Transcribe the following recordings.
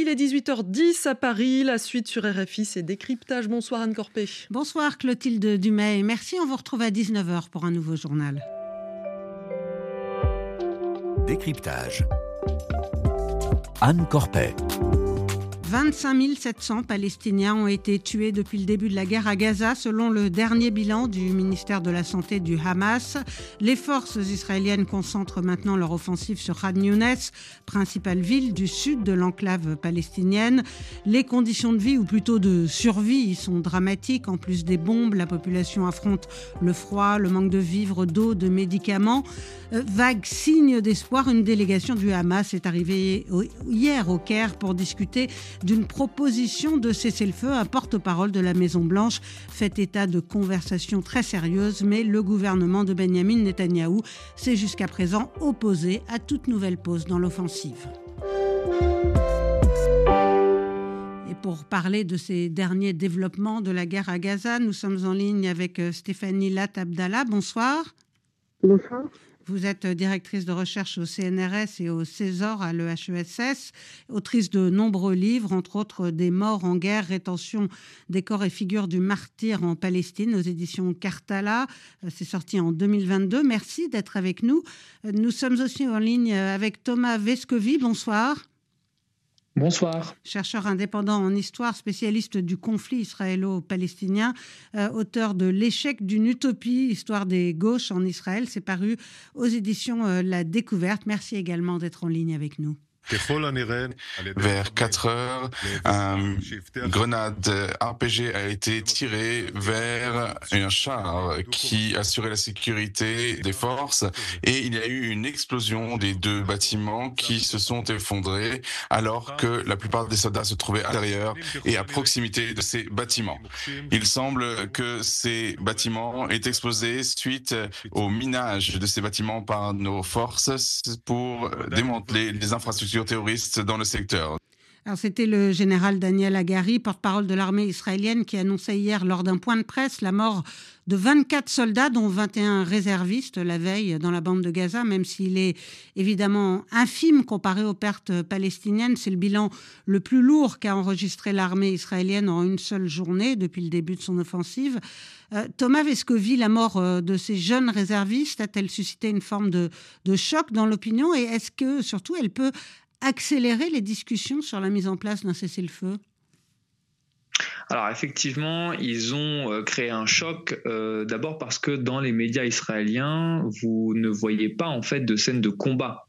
Il est 18h10 à Paris. La suite sur RFI, c'est décryptage. Bonsoir Anne Corpé. Bonsoir Clotilde Dumay. Merci, on vous retrouve à 19h pour un nouveau journal. Décryptage. Anne Corpet. 25 700 Palestiniens ont été tués depuis le début de la guerre à Gaza, selon le dernier bilan du ministère de la Santé du Hamas. Les forces israéliennes concentrent maintenant leur offensive sur Khan Younes, principale ville du sud de l'enclave palestinienne. Les conditions de vie, ou plutôt de survie, sont dramatiques. En plus des bombes, la population affronte le froid, le manque de vivres, d'eau, de médicaments. Euh, vague signe d'espoir, une délégation du Hamas est arrivée hier au Caire pour discuter d'une proposition de cessez-le-feu. Un porte-parole de la Maison-Blanche fait état de conversations très sérieuses, mais le gouvernement de Benjamin Netanyahou s'est jusqu'à présent opposé à toute nouvelle pause dans l'offensive. Et pour parler de ces derniers développements de la guerre à Gaza, nous sommes en ligne avec euh, Stéphanie Lat Abdallah. Bonsoir. Bonsoir. Vous êtes directrice de recherche au CNRS et au César à l'EHESS, autrice de nombreux livres, entre autres Des morts en guerre, rétention des corps et figures du martyr en Palestine aux éditions Cartala. Euh, c'est sorti en 2022. Merci d'être avec nous. Euh, nous sommes aussi en ligne avec Thomas Vescovi. Bonsoir. Bonsoir. Chercheur indépendant en histoire, spécialiste du conflit israélo-palestinien, euh, auteur de L'échec d'une utopie, histoire des gauches en Israël. C'est paru aux éditions euh, La Découverte. Merci également d'être en ligne avec nous. Vers 4 heures, une grenade RPG a été tirée vers un char qui assurait la sécurité des forces. et il y a eu une explosion des deux bâtiments qui se sont effondrés alors que la plupart des soldats se trouvaient à l'intérieur et à proximité de ces bâtiments. Il semble que ces bâtiments aient explosé suite au minage de ces bâtiments par nos forces pour démanteler les infrastructures terroristes dans le secteur. C'était le général Daniel Agari, porte-parole de l'armée israélienne, qui annonçait hier lors d'un point de presse la mort de 24 soldats, dont 21 réservistes la veille dans la bande de Gaza, même s'il est évidemment infime comparé aux pertes palestiniennes. C'est le bilan le plus lourd qu'a enregistré l'armée israélienne en une seule journée depuis le début de son offensive. Euh, Thomas Vescovi, la mort euh, de ces jeunes réservistes a-t-elle suscité une forme de choc dans l'opinion? Et est-ce que surtout elle peut accélérer les discussions sur la mise en place d'un cessez-le-feu? Alors effectivement, ils ont euh, créé un choc euh, d'abord parce que dans les médias israéliens, vous ne voyez pas en fait de scène de combat.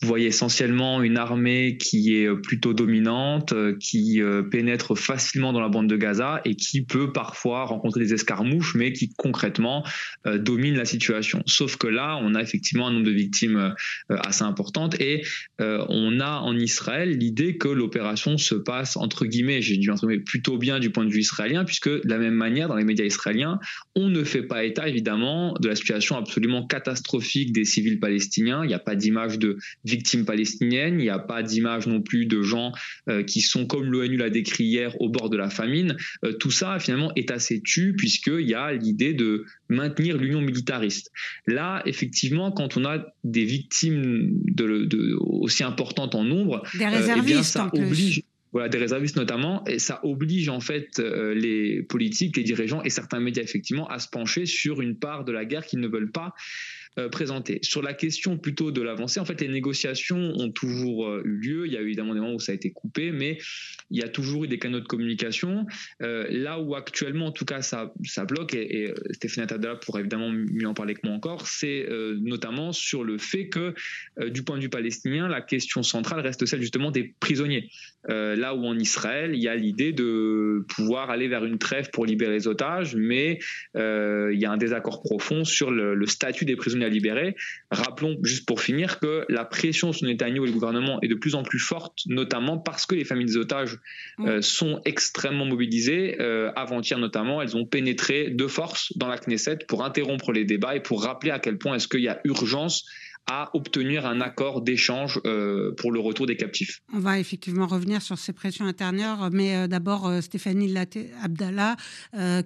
Vous voyez essentiellement une armée qui est plutôt dominante, euh, qui pénètre facilement dans la bande de Gaza et qui peut parfois rencontrer des escarmouches, mais qui concrètement domine la situation. Sauf que là, on a effectivement un nombre de victimes assez importantes et on a en Israël l'idée que l'opération se passe entre guillemets, j'ai dû entre plutôt bien du point de vue israélien, puisque de la même manière, dans les médias israéliens, on ne fait pas état, évidemment, de la situation absolument catastrophique des civils palestiniens. Il n'y a pas d'image de victimes palestiniennes, il n'y a pas d'image non plus de gens euh, qui sont, comme l'ONU l'a décrit hier, au bord de la famine. Euh, tout ça, finalement, est assez tu, puisqu'il y a l'idée de maintenir l'union militariste. Là, effectivement, quand on a des victimes de, aussi importantes en nombre, des réservistes euh, eh bien, ça oblige voilà, des réservistes notamment, et ça oblige en fait euh, les politiques, les dirigeants et certains médias effectivement à se pencher sur une part de la guerre qu'ils ne veulent pas euh. Sur la question plutôt de l'avancée, en fait, les négociations ont toujours euh, eu lieu. Il y a eu évidemment des moments où ça a été coupé, mais il y a toujours eu des canaux de communication. Euh, là où actuellement, en tout cas, ça, ça bloque, et, et Stéphane Tada pourrait évidemment mieux en parler que moi encore, c'est notamment sur le fait que, du point de vue palestinien, la question centrale reste celle justement des prisonniers. là où en Israël, il y a l'idée de pouvoir aller vers une trêve pour libérer les otages, mais il y a un désaccord profond sur le, le statut des prisonniers à libérer. Rappelons, juste pour finir, que la pression sur Netanyahu et le gouvernement est de plus en plus forte, notamment parce que les familles des otages euh, sont extrêmement mobilisées. Euh, avant-hier notamment, elles ont pénétré de force dans la Knesset pour interrompre les débats et pour rappeler à quel point est-ce qu'il y a urgence à obtenir un accord d'échange euh, pour le retour des captifs. On va effectivement revenir sur ces pressions intérieures, mais euh, d'abord, euh, Stéphanie Abdallah,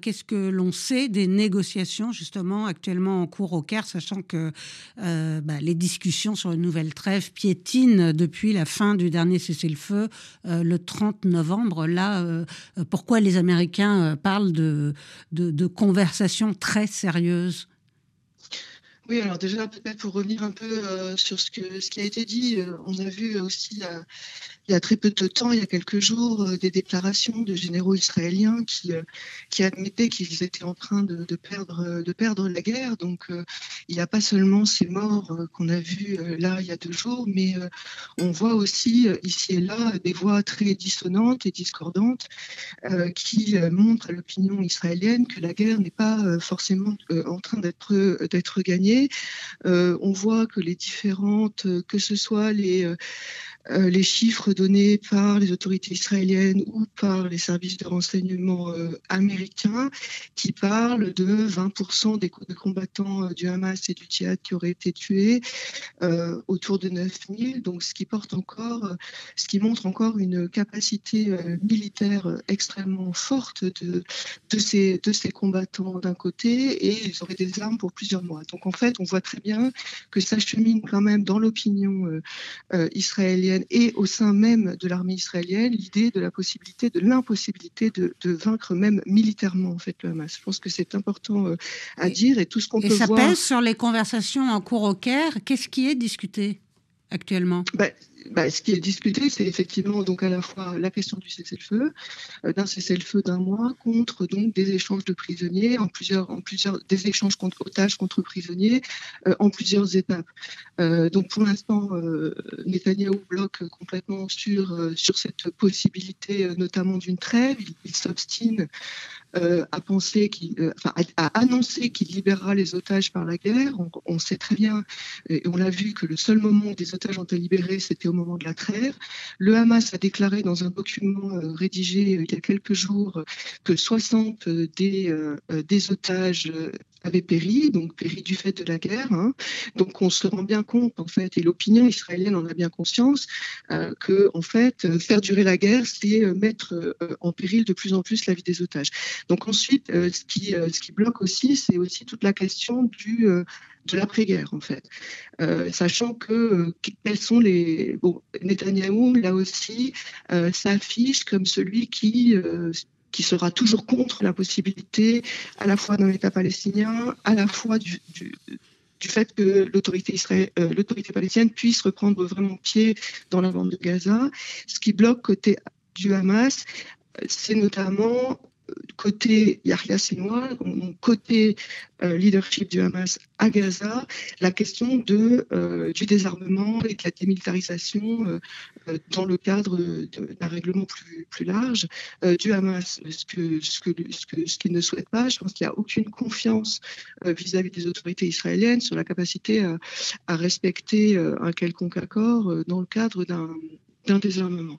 qu'est-ce que l'on sait des négociations justement actuellement en cours au Caire, sachant que bah, les discussions sur une nouvelle trêve piétinent depuis la fin du dernier cessez-le-feu le 30 novembre. Là, pourquoi les Américains parlent de, de, de conversations très sérieuses? Oui, alors déjà, peut-être pour revenir un peu euh, sur ce, que, ce qui a été dit, euh, on a vu aussi il y a très peu de temps, il y a quelques jours, euh, des déclarations de généraux israéliens qui, admettaient qu'ils étaient en train de, perdre, de perdre la guerre. Donc il n'y a pas seulement ces morts qu'on a vues là il y a deux jours, mais on voit aussi ici et là des voix très dissonantes et discordantes qui montrent à l'opinion israélienne que la guerre n'est pas forcément en train d'être d'être gagnée. on voit que les différentes, que ce soit les euh, les chiffres donnés par les autorités israéliennes ou par les services de renseignement euh, américains qui parlent de 20% des, combattants euh, du Hamas et du Djihad qui auraient été tués, autour de 9000, donc ce qui porte encore, ce qui montre encore une capacité militaire extrêmement forte de, de, ces, de ces combattants d'un côté et ils auraient des armes pour plusieurs mois. Donc en fait, on voit très bien que ça chemine quand même dans l'opinion israélienne et au sein même de l'armée israélienne l'idée de la possibilité, de l'impossibilité de, vaincre même militairement en fait le Hamas. Je pense que c'est important euh, à dire et tout ce qu'on peut voir. Et ça pèse sur les conversations en cours au Caire. Qu'est-ce qui est discuté actuellement? Ben, bah, ce qui est discuté, c'est effectivement donc à la fois la question du cessez-le-feu, euh, d'un cessez-le-feu d'un mois contre donc des échanges de prisonniers en plusieurs, en plusieurs, des échanges contre otages contre prisonniers euh, en plusieurs étapes. Euh, donc pour l'instant, Netanyahou bloque complètement sur sur cette possibilité, notamment d'une trêve. Il, s'obstine à penser qu'il, enfin, à, annoncer qu'il libérera les otages par la guerre. On, on sait très bien, et on l'a vu, que le seul moment où des otages ont été libérés, c'était au moment de la trêve. Le Hamas a déclaré dans un document euh, rédigé euh, il y a quelques jours que 60 des, euh, des otages avaient péri, donc péri du fait de la guerre. Hein. Donc on se rend bien compte, en fait, et l'opinion israélienne en a bien conscience, que en fait, faire durer la guerre, c'est mettre en péril de plus en plus la vie des otages. Donc ensuite, ce, qui, ce qui bloque aussi, c'est aussi toute la question du de l'après-guerre, en fait. Euh, sachant que euh, quels sont les. Bon, Netanyahou, là aussi, euh, s'affiche comme celui qui. qui sera toujours contre la possibilité à la fois d'un État palestinien, à la fois du, du, fait que l'autorité l'autorité palestinienne puisse reprendre vraiment pied dans la bande de Gaza. Ce qui bloque côté du Hamas, c'est notamment côté Yahya Sinois, côté euh, leadership du Hamas à Gaza, la question de, euh, du désarmement et de la démilitarisation euh, dans le cadre d'un règlement plus, plus large du Hamas. Ce qu'il que, ce que, ce ne souhaite pas, je pense qu'il n'y a aucune confiance vis-à-vis des autorités israéliennes sur la capacité à respecter un quelconque accord dans le cadre d'un d'un désarmement.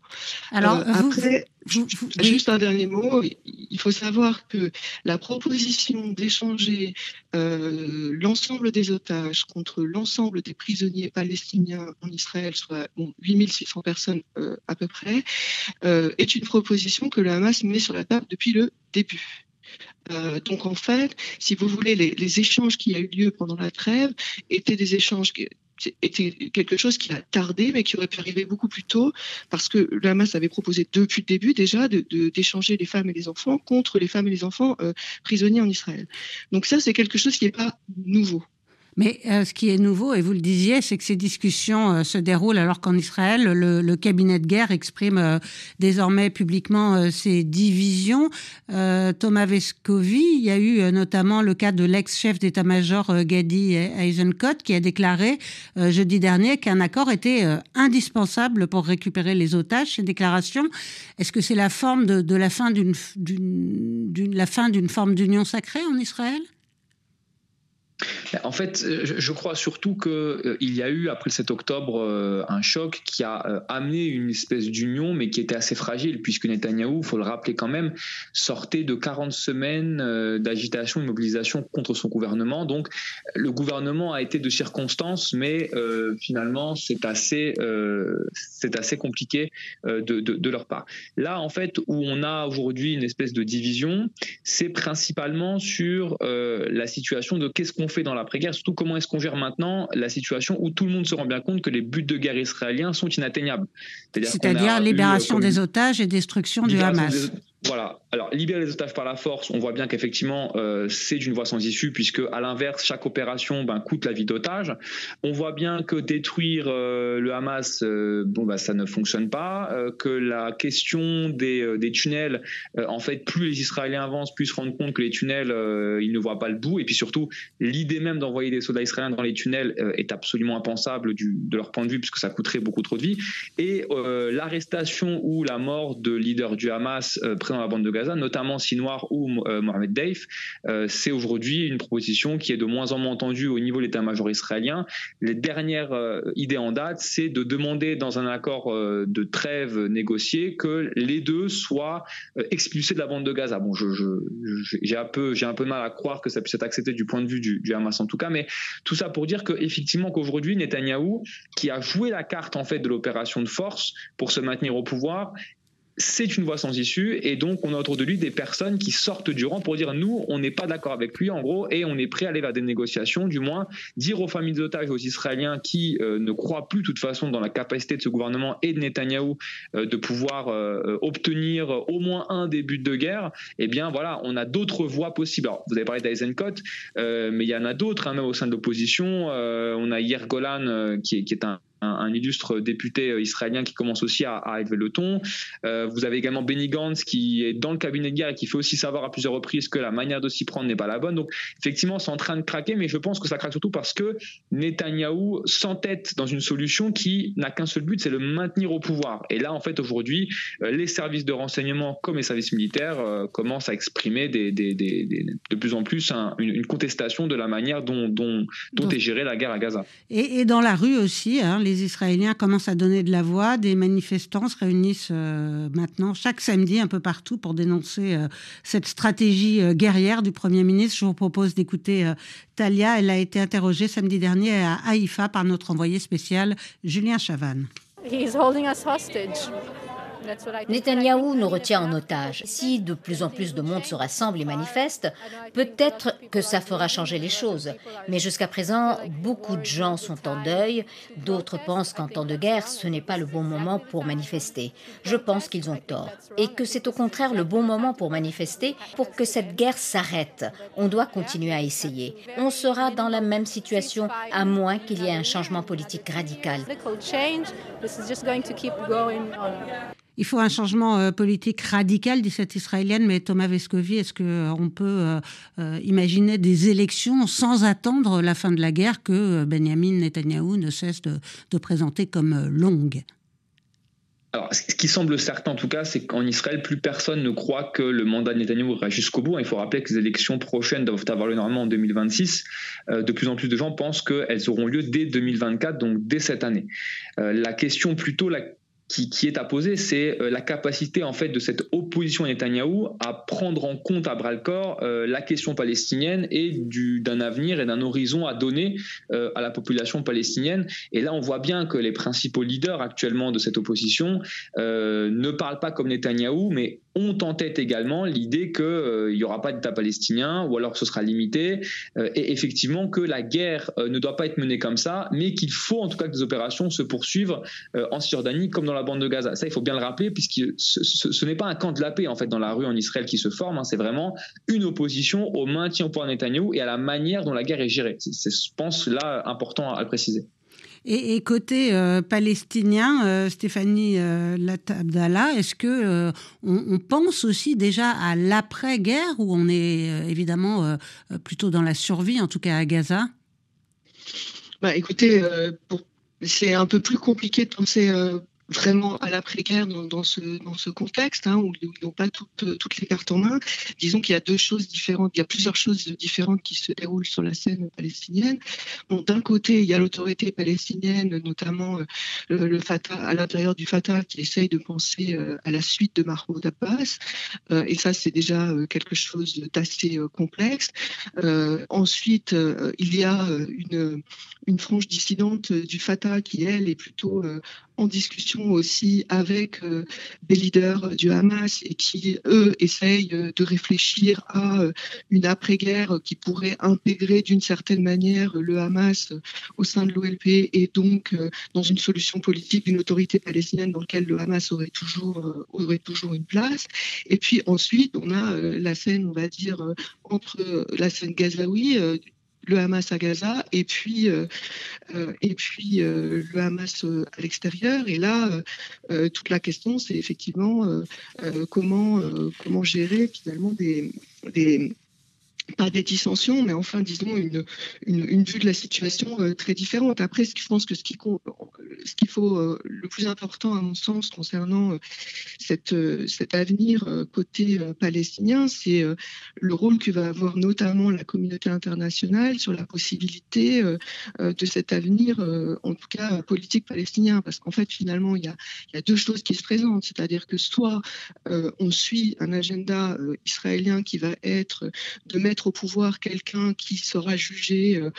Alors, euh, après, juste un dernier mot. Il faut savoir que la proposition d'échanger euh, l'ensemble des otages contre l'ensemble des prisonniers palestiniens en Israël, soit bon, 8600 personnes euh, à peu près, est une proposition que le Hamas met sur la table depuis le début. donc en fait, si vous voulez, les, les échanges qui a eu lieu pendant la trêve étaient des échanges était quelque chose qui a tardé, mais qui aurait pu arriver beaucoup plus tôt, parce que le Hamas avait proposé depuis le début déjà d'échanger de, les femmes et les enfants contre les femmes et les enfants euh, prisonniers en Israël. Donc ça, c'est quelque chose qui n'est pas nouveau. Mais euh, ce qui est nouveau, et vous le disiez, c'est que ces discussions euh, se déroulent alors qu'en Israël, le, cabinet de guerre exprime euh, désormais publiquement ses divisions. Thomas Vescovi, il y a eu notamment le cas de l'ex-chef d'état-major Gadi Eisenkot qui a déclaré jeudi dernier qu'un accord était indispensable pour récupérer les otages. Ces déclarations, est-ce que c'est la forme de, de la fin d'une la fin d'une forme d'union sacrée en Israël? En fait, euh, je crois surtout qu'il euh, y a eu, après le 7 octobre, euh, un choc qui a amené une espèce d'union, mais qui était assez fragile, puisque Netanyahou, il faut le rappeler quand même, sortait de 40 semaines d'agitation et mobilisation contre son gouvernement. Donc, le gouvernement a été de circonstances, mais finalement, c'est assez, assez compliqué de, de, leur part. Là, en fait, où on a aujourd'hui une espèce de division, c'est principalement sur la situation de qu'est-ce qu'on fait dans l'après-guerre, surtout comment est-ce qu'on gère maintenant la situation où tout le monde se rend bien compte que les buts de guerre israéliens sont inatteignables. C'est-à-dire libération des otages et destruction du Hamas. Voilà. Alors, libérer les otages par la force, on voit bien qu'effectivement, euh, c'est une voie sans issue, puisque à l'inverse, chaque opération ben, coûte la vie d'otage. On voit bien que détruire euh, le Hamas, euh, bon, bah, ça ne fonctionne pas. que la question des, tunnels, en fait, plus les Israéliens avancent, plus ils se rendent compte que les tunnels, ils ne voient pas le bout. Et puis surtout, l'idée même d'envoyer des soldats israéliens dans les tunnels est absolument impensable de leur point de vue, puisque ça coûterait beaucoup trop de vie. Et l'arrestation ou la mort de leaders du Hamas dans la bande de Gaza, notamment Sinoir ou euh, Mohamed Deif, euh, c'est aujourd'hui une proposition qui est de moins en moins entendue au niveau de l'état-major israélien. Les dernières euh, idées en date, c'est de demander dans un accord de trêve négocié que les deux soient expulsés de la bande de Gaza. Bon, j'ai un peu, j'ai un peu mal à croire que ça puisse être accepté du point de vue du, Hamas en tout cas, mais tout ça pour dire qu'effectivement qu'aujourd'hui Netanyahou, qui a joué la carte en fait de l'opération de force pour se maintenir au pouvoir, c'est une voie sans issue et donc on a autour de lui des personnes qui sortent du rang pour dire nous on n'est pas d'accord avec lui en gros et on est prêt à aller vers des négociations du moins dire aux familles d'otages aux Israéliens qui euh, ne croient plus de toute façon dans la capacité de ce gouvernement et de Netanyahou euh, de pouvoir euh, obtenir au moins un début de guerre eh bien voilà on a d'autres voies possibles. Alors, vous avez parlé d'Eisenkot mais il y en a d'autres hein, même au sein de l'opposition on a Yair Golan qui qui est un un, illustre député euh, israélien qui commence aussi à, élever le ton. Euh, vous avez également Benny Gantz qui est dans le cabinet de guerre et qui fait aussi savoir à plusieurs reprises que la manière de s'y prendre n'est pas la bonne. Donc effectivement, c'est en train de craquer, mais je pense que ça craque surtout parce que Netanyahou s'entête dans une solution qui n'a qu'un seul but, c'est le maintenir au pouvoir. Et là, en fait, aujourd'hui, euh, les services de renseignement comme les services militaires commencent à exprimer des, de plus en plus une, contestation de la manière dont, dont, est gérée la guerre à Gaza. Et, dans la rue aussi, hein, les Israéliens commencent à donner de la voix. Des manifestants se réunissent euh, maintenant chaque samedi un peu partout pour dénoncer euh, cette stratégie euh, guerrière du Premier ministre. Je vous propose d'écouter Talia. Elle a été interrogée samedi dernier à Haïfa par notre envoyé spécial Julien Chavannes. Netanyahou nous retient en otage. Si de plus en plus de monde se rassemble et manifeste, peut-être que ça fera changer les choses. Mais jusqu'à présent, beaucoup de gens sont en deuil. D'autres pensent qu'en temps de guerre, ce n'est pas le bon moment pour manifester. Je pense qu'ils ont tort. Et que c'est au contraire le bon moment pour manifester pour que cette guerre s'arrête. On doit continuer à essayer. On sera dans la même situation à moins qu'il y ait un changement politique radical. Il faut un changement euh, politique radical, dit cette israélienne, mais Thomas Vescovi, est-ce qu'on euh, peut euh, imaginer des élections sans attendre la fin de la guerre que Benjamin Netanyahou ne cesse de, présenter comme longue? Alors, ce qui semble certain en tout cas, c'est qu'en Israël, plus personne ne croit que le mandat de Netanyahou ira jusqu'au bout. Il faut rappeler que les élections prochaines doivent avoir lieu normalement en 2026. de plus en plus de gens pensent qu'elles auront lieu dès 2024, donc dès cette année. la question plutôt, la qui, est à poser, c'est euh, la capacité en fait de cette opposition à Netanyahou à prendre en compte à bras le corps euh, la question palestinienne et d'un avenir et d'un horizon à donner euh, à la population palestinienne. Et là, on voit bien que les principaux leaders actuellement de cette opposition ne parlent pas comme Netanyahou, mais ont en tête également l'idée qu'il n'y aura pas d'État palestinien ou alors ce sera limité et effectivement que la guerre ne doit pas être menée comme ça mais qu'il faut en tout cas que des opérations se poursuivent en Cisjordanie comme dans la bande de Gaza. Ça il faut bien le rappeler puisque ce, n'est pas un camp de la paix en fait dans la rue en Israël qui se forme, hein. c'est vraiment une opposition au maintien au pouvoir de Netanyahou et à la manière dont la guerre est gérée. C'est je pense là important à le préciser. Et, côté euh, palestinien, euh, Stéphanie euh, Latabdallah, est-ce que on, pense aussi déjà à l'après-guerre où on est évidemment plutôt dans la survie, en tout cas à Gaza? Bah, Écoutez, c'est un peu plus compliqué de penser vraiment à l'après-guerre dans, ce, dans ce contexte, hein, où, ils n'ont pas toutes, toutes les cartes en main. Disons qu'il y a deux choses différentes, il y a plusieurs choses différentes qui se déroulent sur la scène palestinienne. D'un côté, il y a l'autorité palestinienne, notamment euh, le, Fatah, à l'intérieur du Fatah, qui essaye de penser euh, à la suite de Mahmoud Abbas. Euh, et ça, c'est déjà quelque chose d'assez complexe. ensuite, il y a une, une frange dissidente du Fatah qui, elle, est plutôt en discussion aussi avec euh, des leaders du Hamas et qui, eux, essayent euh, de réfléchir à euh, une après-guerre qui pourrait intégrer d'une certaine manière le Hamas au sein de l'OLP et donc dans une solution politique d'une autorité palestinienne dans laquelle le Hamas aurait toujours, aurait toujours une place. Et puis ensuite, on a la scène, on va dire, entre la scène gazaoui le Hamas à Gaza et puis, euh, euh, et puis euh, le Hamas à l'extérieur. Et là, toute la question, c'est effectivement comment, gérer finalement des pas des dissensions, mais enfin, disons, une, une, vue de la situation euh, très différente. Après, je pense que ce qu'il ce qu'il faut, euh, le plus important, à mon sens, concernant euh, cette, cet avenir côté palestinien, c'est le rôle que va avoir notamment la communauté internationale sur la possibilité de cet avenir, en tout cas politique palestinien. Parce qu'en fait, finalement, il y, a, y a deux choses qui se présentent. C'est-à-dire que soit on suit un agenda israélien qui va être de mettre au pouvoir quelqu'un qui sera jugé euh,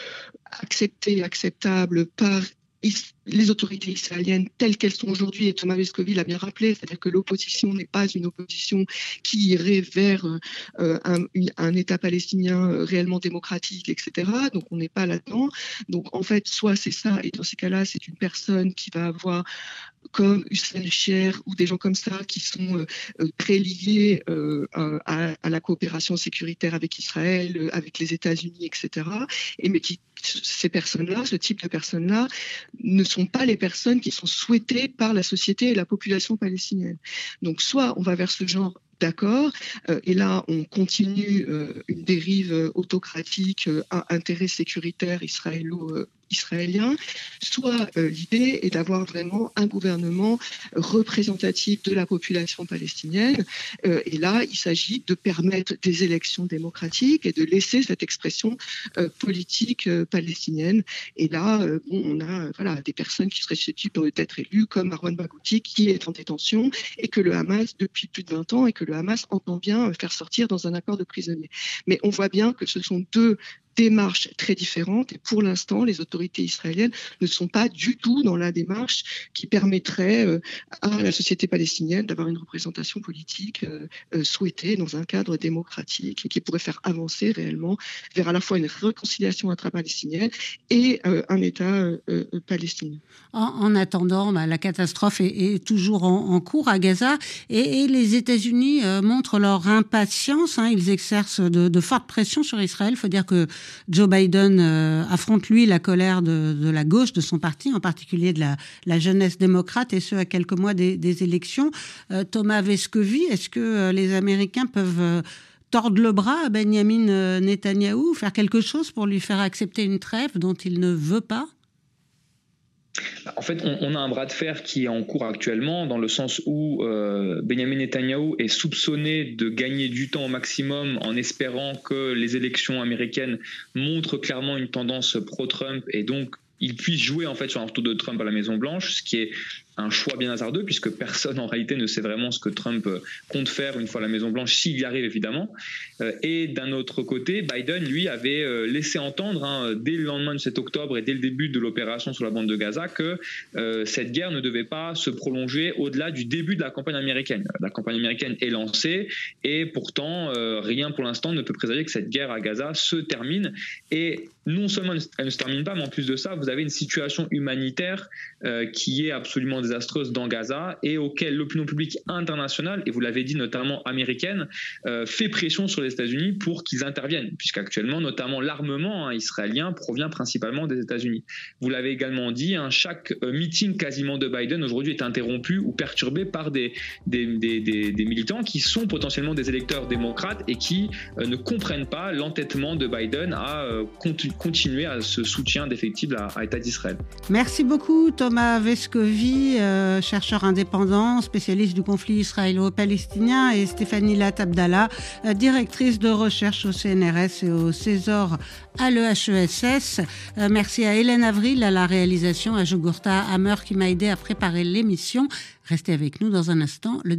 accepté, acceptable par les autorités israéliennes telles qu'elles sont aujourd'hui, et Thomas Vescovi l'a bien rappelé, c'est-à-dire que l'opposition n'est pas une opposition qui irait vers euh, un, un, État palestinien euh, réellement démocratique, etc. Donc on n'est pas là-dedans. Donc en fait, soit c'est ça, et dans ces cas-là, c'est une personne qui va avoir comme Hussein Cher ou des gens comme ça qui sont euh, euh, très liés euh, à, la coopération sécuritaire avec Israël, avec les États-Unis, etc. Et mais qui ces personnes-là, ce type de personnes-là, ne sont pas les personnes qui sont souhaitées par la société et la population palestinienne. Donc, soit on va vers ce genre d'accord. et là, on continue une dérive autocratique à intérêt sécuritaire israélo israélien, soit euh, l'idée est d'avoir vraiment un gouvernement représentatif de la population palestinienne. Euh, et là, il s'agit de permettre des élections démocratiques et de laisser cette expression euh, politique palestinienne. Et là, bon, on a voilà, des personnes qui seraient susceptibles d'être élues, comme Marwan Bagouti, qui est en détention, et que le Hamas, depuis plus de 20 ans, et que le Hamas entend bien faire sortir dans un accord de prisonniers. Mais on voit bien que ce sont deux démarches très différentes et pour l'instant, les autorités israéliennes ne sont pas du tout dans la démarche qui permettrait euh, à la société palestinienne d'avoir une représentation politique euh, euh, souhaitée dans un cadre démocratique et qui pourrait faire avancer réellement vers à la fois une réconciliation intra-palestinienne et un État palestinien. En, attendant, bah, la catastrophe est, toujours en, cours à Gaza et, les États-Unis montrent leur impatience. Hein. ils exercent de, de fortes pressions sur Israël. Il faut dire que Joe Biden euh, affronte lui la colère de, la gauche de son parti, en particulier de la, jeunesse démocrate, et ce à quelques mois des, élections. Euh, Thomas Vescovi, est-ce que euh, les Américains peuvent tordre le bras à Benjamin Netanyahou, faire quelque chose pour lui faire accepter une trêve dont il ne veut pas? En fait, on, a un bras de fer qui est en cours actuellement, dans le sens où euh, Benjamin Netanyahu est soupçonné de gagner du temps au maximum en espérant que les élections américaines montrent clairement une tendance pro-Trump et donc il puisse jouer en fait sur un retour de Trump à la Maison Blanche, ce qui est un choix bien hasardeux puisque personne en réalité ne sait vraiment ce que Trump euh, compte faire une fois la Maison Blanche, s'il y arrive évidemment. Euh, et d'un autre côté, Biden, lui, avait euh, laissé entendre hein, dès le lendemain de 7 octobre et dès le début de l'opération sur la bande de Gaza que cette guerre ne devait pas se prolonger au-delà du début de la campagne américaine. La campagne américaine est lancée et pourtant rien pour l'instant ne peut présager que cette guerre à Gaza se termine. Et non seulement elle ne se termine pas, mais en plus de ça, vous avez une situation humanitaire qui est absolument désastreuse dans Gaza et auquel l'opinion publique internationale, et vous l'avez dit notamment américaine, euh, fait pression sur les États-Unis pour qu'ils interviennent, puisqu'actuellement, notamment l'armement hein, israélien provient principalement des États-Unis. Vous l'avez également dit, hein, chaque euh, meeting quasiment de Biden aujourd'hui est interrompu ou perturbé par des, militants qui sont potentiellement des électeurs démocrates et qui euh, ne comprennent pas l'entêtement de Biden à continuer à ce soutien défectible à, à l'État d'Israël. Merci beaucoup Thomas Vescovi. Euh, chercheur indépendant, spécialiste du conflit israélo-palestinien, et Stéphanie Latabdallah, euh, directrice de recherche au CNRS et au César à l'EHESS. Euh, merci à Hélène Avril à la réalisation, à Jogurta Hammer qui m'a aidé à préparer l'émission. Restez avec nous dans un instant.